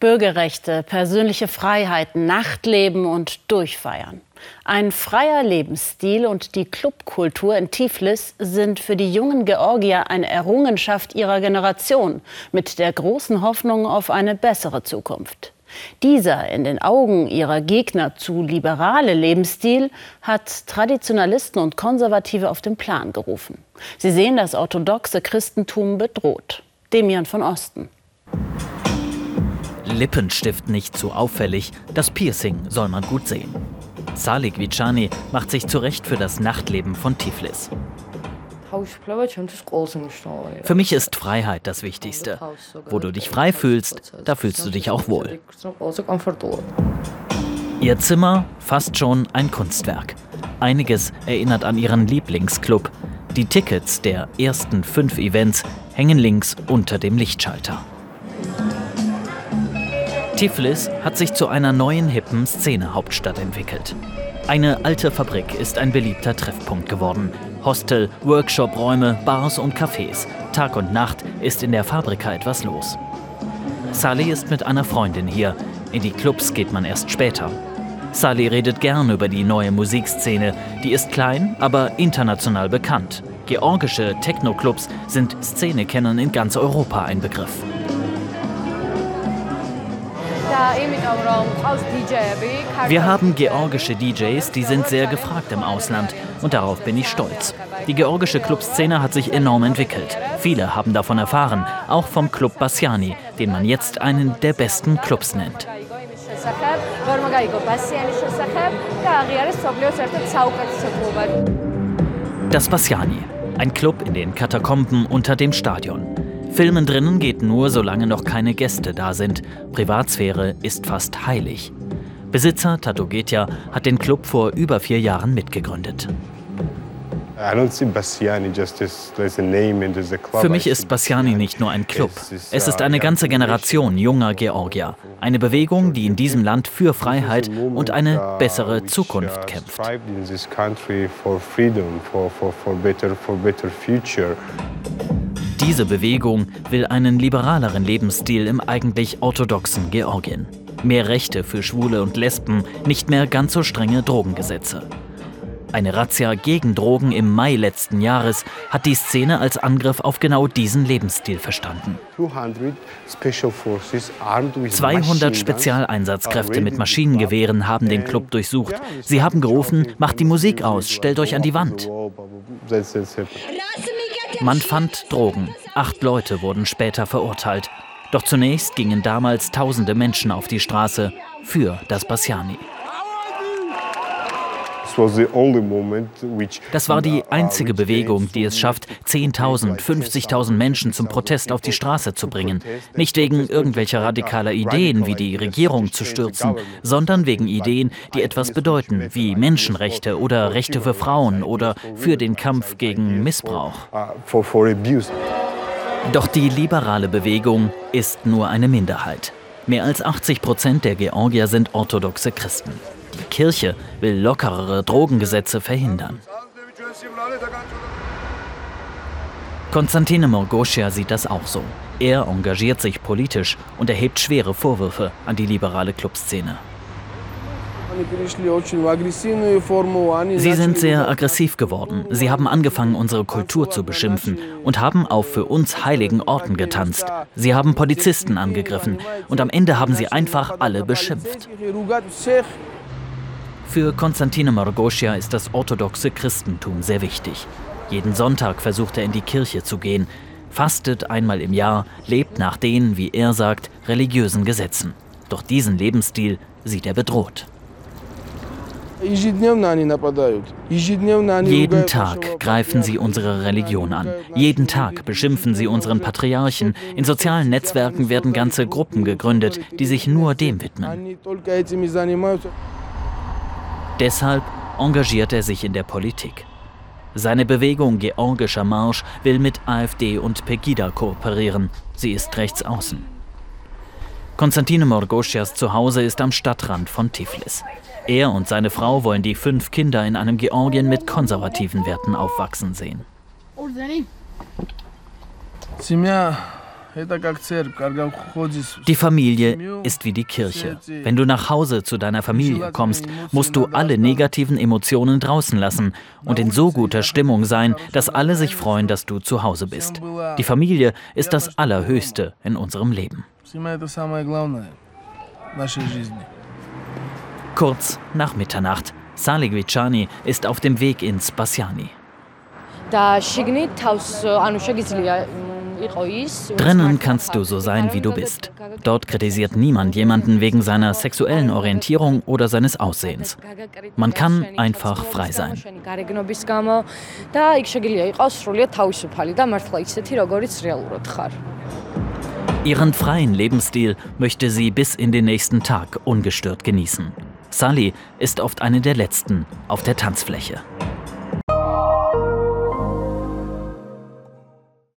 Bürgerrechte, persönliche Freiheiten, Nachtleben und Durchfeiern. Ein freier Lebensstil und die Clubkultur in Tiflis sind für die jungen Georgier eine Errungenschaft ihrer Generation mit der großen Hoffnung auf eine bessere Zukunft. Dieser in den Augen ihrer Gegner zu liberale Lebensstil hat Traditionalisten und Konservative auf den Plan gerufen. Sie sehen das orthodoxe Christentum bedroht. Demian von Osten. Lippenstift nicht zu auffällig, das Piercing soll man gut sehen. Salik Vicani macht sich zurecht für das Nachtleben von Tiflis. Für mich ist Freiheit das Wichtigste. Wo du dich frei fühlst, da fühlst du dich auch wohl. Ihr Zimmer fast schon ein Kunstwerk. Einiges erinnert an ihren Lieblingsclub. Die Tickets der ersten fünf Events hängen links unter dem Lichtschalter. Tiflis hat sich zu einer neuen hippen Szene-Hauptstadt entwickelt. Eine alte Fabrik ist ein beliebter Treffpunkt geworden. Hostel, Workshop-Räume, Bars und Cafés. Tag und Nacht ist in der Fabrika etwas los. Salih ist mit einer Freundin hier. In die Clubs geht man erst später. Salih redet gern über die neue Musikszene. Die ist klein, aber international bekannt. Georgische Techno-Clubs sind Szenekennern in ganz Europa ein Begriff. Wir haben georgische DJs, die sind sehr gefragt im Ausland und darauf bin ich stolz. Die georgische Clubszene hat sich enorm entwickelt. Viele haben davon erfahren, auch vom Club Bassiani, den man jetzt einen der besten Clubs nennt. Das Bassiani, ein Club in den Katakomben unter dem Stadion. Filmen drinnen geht nur, solange noch keine Gäste da sind. Privatsphäre ist fast heilig. Besitzer Tato Getja hat den Club vor über vier Jahren mitgegründet. Für mich ist Bassiani nicht nur ein Club. Es ist eine ganze Generation junger Georgier. Eine Bewegung, die in diesem Land für Freiheit und eine bessere Zukunft kämpft. Diese Bewegung will einen liberaleren Lebensstil im eigentlich orthodoxen Georgien. Mehr Rechte für Schwule und Lesben, nicht mehr ganz so strenge Drogengesetze. Eine Razzia gegen Drogen im Mai letzten Jahres hat die Szene als Angriff auf genau diesen Lebensstil verstanden. 200 Spezialeinsatzkräfte mit Maschinengewehren haben den Club durchsucht. Sie haben gerufen, macht die Musik aus, stellt euch an die Wand. Man fand Drogen. Acht Leute wurden später verurteilt. Doch zunächst gingen damals tausende Menschen auf die Straße für das Bassiani. Das war die einzige Bewegung, die es schafft, 10.000, 50.000 Menschen zum Protest auf die Straße zu bringen. Nicht wegen irgendwelcher radikaler Ideen, wie die Regierung zu stürzen, sondern wegen Ideen, die etwas bedeuten, wie Menschenrechte oder Rechte für Frauen oder für den Kampf gegen Missbrauch. Doch die liberale Bewegung ist nur eine Minderheit. Mehr als 80 Prozent der Georgier sind orthodoxe Christen. Die Kirche will lockerere Drogengesetze verhindern. Konstantine Morgoschia sieht das auch so. Er engagiert sich politisch und erhebt schwere Vorwürfe an die liberale Clubszene. Sie sind sehr aggressiv geworden. Sie haben angefangen, unsere Kultur zu beschimpfen und haben auf für uns heiligen Orten getanzt. Sie haben Polizisten angegriffen und am Ende haben sie einfach alle beschimpft. Für Konstantine Margoschia ist das orthodoxe Christentum sehr wichtig. Jeden Sonntag versucht er in die Kirche zu gehen, fastet einmal im Jahr, lebt nach den, wie er sagt, religiösen Gesetzen. Doch diesen Lebensstil sieht er bedroht. Jeden Tag greifen sie unsere Religion an. Jeden Tag beschimpfen sie unseren Patriarchen. In sozialen Netzwerken werden ganze Gruppen gegründet, die sich nur dem widmen. Deshalb engagiert er sich in der Politik. Seine Bewegung Georgischer Marsch will mit AfD und Pegida kooperieren. Sie ist rechts außen. Konstantine Morgoschias Zuhause ist am Stadtrand von Tiflis. Er und seine Frau wollen die fünf Kinder in einem Georgien mit konservativen Werten aufwachsen sehen. Die Familie ist wie die Kirche. Wenn du nach Hause zu deiner Familie kommst, musst du alle negativen Emotionen draußen lassen und in so guter Stimmung sein, dass alle sich freuen, dass du zu Hause bist. Die Familie ist das Allerhöchste in unserem Leben. Kurz nach Mitternacht. Salih Viciani ist auf dem Weg ins Bassiani. Drinnen kannst du so sein, wie du bist. Dort kritisiert niemand jemanden wegen seiner sexuellen Orientierung oder seines Aussehens. Man kann einfach frei sein. Ihren freien Lebensstil möchte sie bis in den nächsten Tag ungestört genießen. Sally ist oft eine der letzten auf der Tanzfläche.